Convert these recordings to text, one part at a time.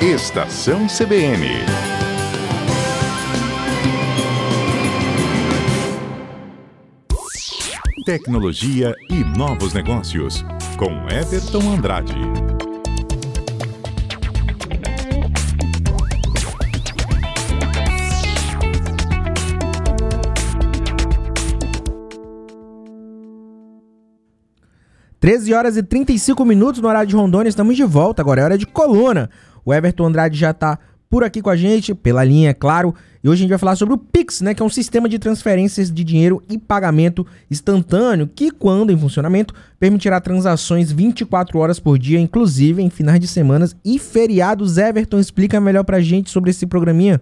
Estação CBN. Tecnologia e novos negócios, com Everton Andrade. Treze horas e 35 minutos no horário de Rondônia, estamos de volta. Agora é hora de coluna. O Everton Andrade já está por aqui com a gente, pela linha, é claro. E hoje a gente vai falar sobre o Pix, né, que é um sistema de transferências de dinheiro e pagamento instantâneo que, quando em funcionamento, permitirá transações 24 horas por dia, inclusive em finais de semanas e feriados. Everton, explica melhor pra gente sobre esse programinha.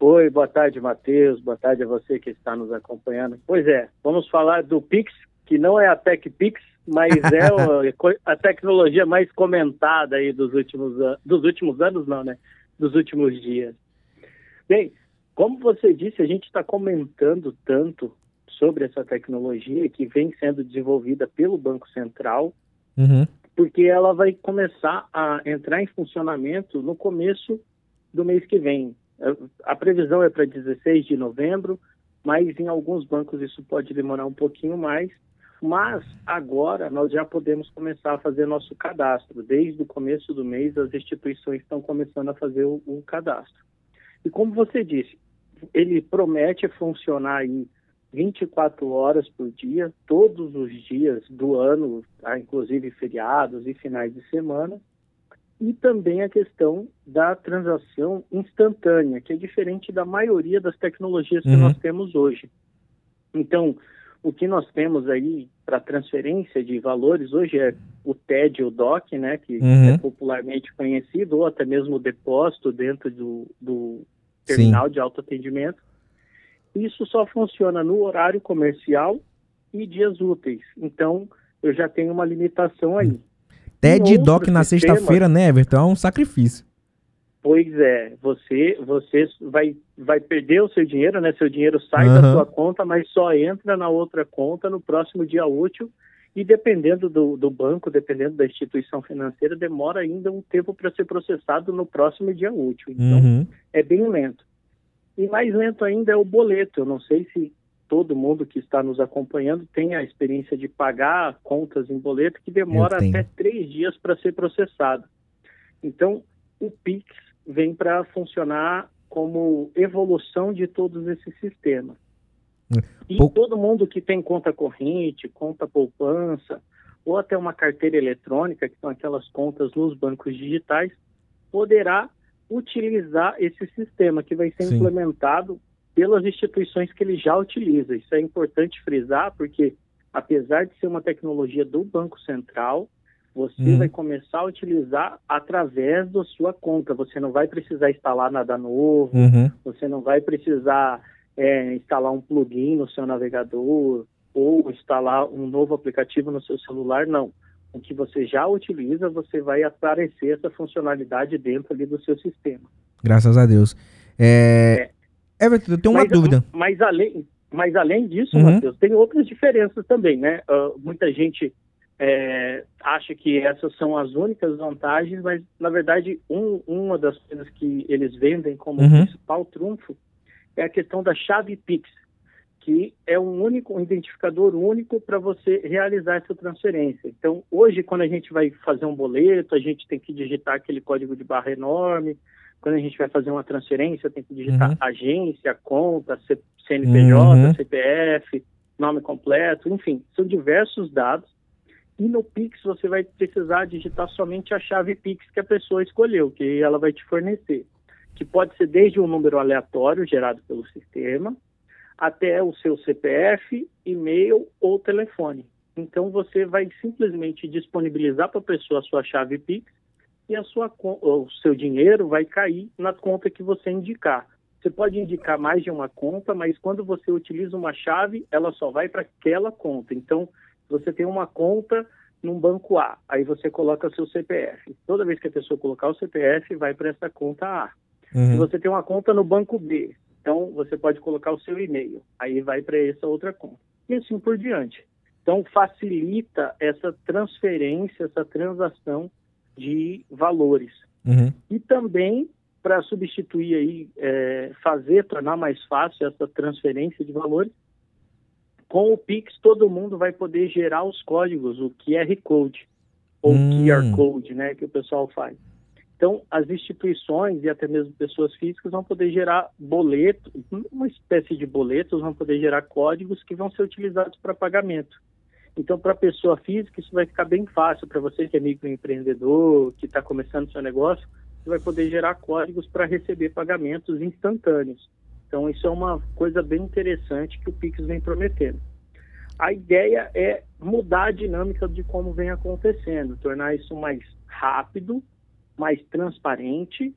Oi, boa tarde, Matheus. Boa tarde a você que está nos acompanhando. Pois é, vamos falar do Pix, que não é a TechPix, mas é a tecnologia mais comentada aí dos últimos, dos últimos anos, não, né? Dos últimos dias. Bem, como você disse, a gente está comentando tanto sobre essa tecnologia que vem sendo desenvolvida pelo Banco Central, uhum. porque ela vai começar a entrar em funcionamento no começo do mês que vem. A previsão é para 16 de novembro, mas em alguns bancos isso pode demorar um pouquinho mais. Mas agora nós já podemos começar a fazer nosso cadastro. Desde o começo do mês, as instituições estão começando a fazer o, o cadastro. E como você disse, ele promete funcionar aí 24 horas por dia, todos os dias do ano, tá? inclusive feriados e finais de semana. E também a questão da transação instantânea, que é diferente da maioria das tecnologias que uhum. nós temos hoje. Então, o que nós temos aí para transferência de valores hoje é o TED, o DOC, né, que uhum. é popularmente conhecido, ou até mesmo o depósito dentro do, do terminal Sim. de autoatendimento. Isso só funciona no horário comercial e dias úteis. Então, eu já tenho uma limitação aí. TED e DOC na sexta-feira, né, Everton? É um sacrifício. Pois é, você você vai, vai perder o seu dinheiro, né? Seu dinheiro sai uhum. da sua conta, mas só entra na outra conta no próximo dia útil. E dependendo do, do banco, dependendo da instituição financeira, demora ainda um tempo para ser processado no próximo dia útil. Então, uhum. é bem lento. E mais lento ainda é o boleto. Eu não sei se todo mundo que está nos acompanhando tem a experiência de pagar contas em boleto, que demora até três dias para ser processado. Então, o PIX vem para funcionar como evolução de todos esses sistemas. E todo mundo que tem conta corrente, conta poupança, ou até uma carteira eletrônica, que são aquelas contas nos bancos digitais, poderá utilizar esse sistema que vai ser Sim. implementado pelas instituições que ele já utiliza. Isso é importante frisar, porque apesar de ser uma tecnologia do Banco Central, você hum. vai começar a utilizar através da sua conta. Você não vai precisar instalar nada novo, uhum. você não vai precisar é, instalar um plugin no seu navegador ou instalar um novo aplicativo no seu celular, não. O que você já utiliza, você vai aparecer essa funcionalidade dentro ali do seu sistema. Graças a Deus. É... é. Everton, eu tenho uma mas, dúvida. Mas além, mas além disso, uhum. Matheus, tem outras diferenças também, né? Uh, muita gente é, acha que essas são as únicas vantagens, mas na verdade um, uma das coisas que eles vendem como uhum. principal trunfo é a questão da chave Pix, que é um único um identificador único para você realizar essa transferência. Então hoje quando a gente vai fazer um boleto, a gente tem que digitar aquele código de barra enorme. Quando a gente vai fazer uma transferência, tem que digitar uhum. agência, conta, CNPJ, uhum. CPF, nome completo, enfim, são diversos dados e no Pix você vai precisar digitar somente a chave Pix que a pessoa escolheu, que ela vai te fornecer. Que pode ser desde um número aleatório gerado pelo sistema, até o seu CPF, e-mail ou telefone. Então você vai simplesmente disponibilizar para a pessoa a sua chave Pix e a sua, o seu dinheiro vai cair na conta que você indicar. Você pode indicar mais de uma conta, mas quando você utiliza uma chave, ela só vai para aquela conta. Então, você tem uma conta num banco A, aí você coloca seu CPF. Toda vez que a pessoa colocar o CPF, vai para essa conta A. Uhum. Se você tem uma conta no banco B, então você pode colocar o seu e-mail, aí vai para essa outra conta. E assim por diante. Então facilita essa transferência, essa transação de valores. Uhum. E também para substituir aí, é, fazer, tornar mais fácil essa transferência de valores, com o Pix todo mundo vai poder gerar os códigos, o QR Code, ou Hum. QR Code, né, que o pessoal faz. Então, as instituições e até mesmo pessoas físicas vão poder gerar boletos, uma espécie de boletos, vão poder gerar códigos que vão ser utilizados para pagamento. Então, para a pessoa física, isso vai ficar bem fácil. Para você que é microempreendedor, que está começando seu negócio, você vai poder gerar códigos para receber pagamentos instantâneos. Então, isso é uma coisa bem interessante que o Pix vem prometendo. A ideia é mudar a dinâmica de como vem acontecendo, tornar isso mais rápido, mais transparente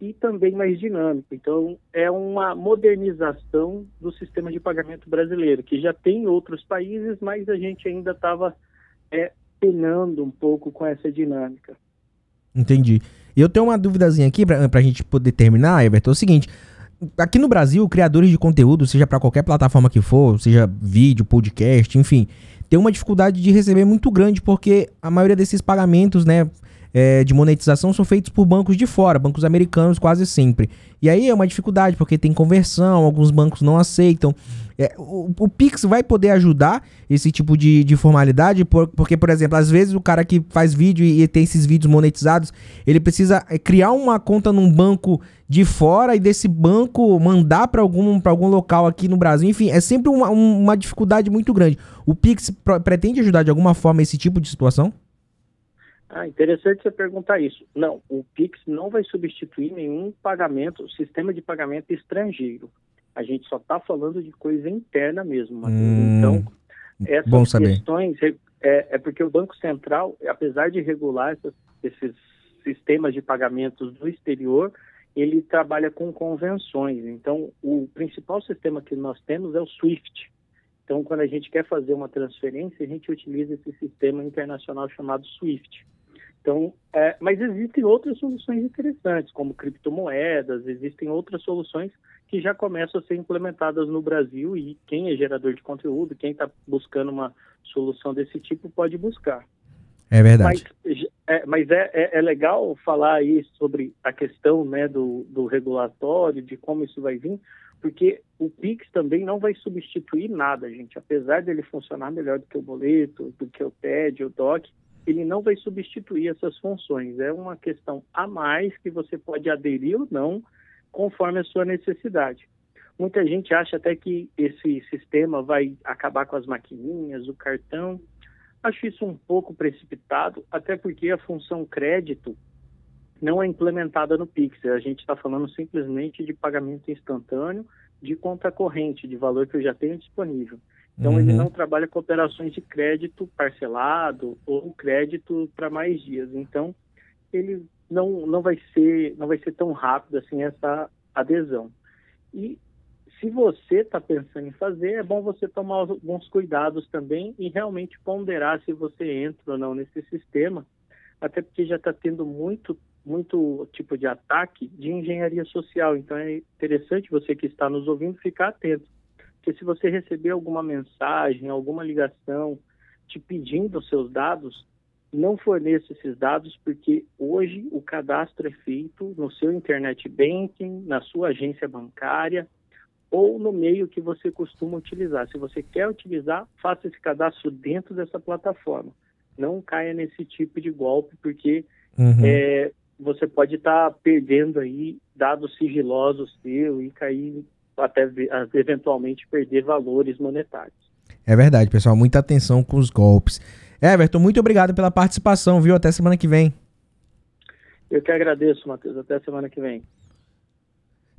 e também mais dinâmico. Então, é uma modernização do sistema de pagamento brasileiro, que já tem em outros países, mas a gente ainda estava é, penando um pouco com essa dinâmica. Entendi. E eu tenho uma duvidazinha aqui pra, pra gente poder terminar, Everton. É o seguinte: aqui no Brasil, criadores de conteúdo, seja pra qualquer plataforma que for, seja vídeo, podcast, enfim, tem uma dificuldade de receber muito grande, porque a maioria desses pagamentos, né, é, de monetização são feitos por bancos de fora, bancos americanos quase sempre. E aí é uma dificuldade, porque tem conversão, alguns bancos não aceitam. É, o, o Pix vai poder ajudar esse tipo de, de formalidade, por- porque, por exemplo, às vezes o cara que faz vídeo e, e tem esses vídeos monetizados, ele precisa é, criar uma conta num banco de fora e desse banco mandar para algum, algum local aqui no Brasil. Enfim, é sempre uma, um- uma dificuldade muito grande. O Pix pretende ajudar de alguma forma esse tipo de situação? Ah, interessante você perguntar isso. Não, o Pix não vai substituir nenhum pagamento, sistema de pagamento estrangeiro. A gente só está falando de coisa interna mesmo, Matheus. Hum, então, essas bom saber. questões é, é porque o Banco Central, apesar de regular essas- esses sistemas de pagamentos do exterior, ele trabalha com convenções. Então, o principal sistema que nós temos é o SWIFT. Então, quando a gente quer fazer uma transferência, a gente utiliza esse sistema internacional chamado SWIFT. Então, é, mas existem outras soluções interessantes, como criptomoedas, existem outras soluções que já começam a ser implementadas no Brasil e quem é gerador de conteúdo, quem está buscando uma solução desse tipo, pode buscar. É verdade. Mas, é, mas é, é, é legal falar aí sobre a questão né, do, do regulatório, de como isso vai vir, porque o Pix também não vai substituir nada, gente. Apesar dele funcionar melhor do que o boleto, do que o TED, o DOC, ele não vai substituir essas funções. É uma questão a mais que você pode aderir ou não, conforme a sua necessidade. Muita gente acha até que esse sistema vai acabar com as maquininhas, o cartão. Acho isso um pouco precipitado, até porque a função crédito não é implementada no Pix. A gente está falando simplesmente de pagamento instantâneo de conta corrente, de valor que eu já tenho disponível. Então, Uhum. ele não trabalha com operações de crédito parcelado ou crédito para mais dias. Então, ele não, não, vai ser, não vai ser tão rápido assim essa adesão. E se você está pensando em fazer, é bom você tomar alguns cuidados também e realmente ponderar se você entra ou não nesse sistema, até porque já está tendo muito, muito tipo de ataque de engenharia social. Então é interessante você que está nos ouvindo ficar atento. Porque se você receber alguma mensagem, alguma ligação te pedindo os seus dados, não forneça esses dados, porque hoje o cadastro é feito no seu internet banking, na sua agência bancária ou no meio que você costuma utilizar. Se você quer utilizar, faça esse cadastro dentro dessa plataforma. Não caia nesse tipo de golpe, porque Uhum. é, você pode estar perdendo aí dados sigilosos seu e cair até ve- eventualmente perder valores monetários. É verdade, pessoal. Muita atenção com os golpes. Everton, muito obrigado pela participação, viu? Até semana que vem. Eu que agradeço, Matheus. Até semana que vem.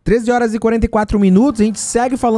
13 horas e 44 minutos. A gente segue falando.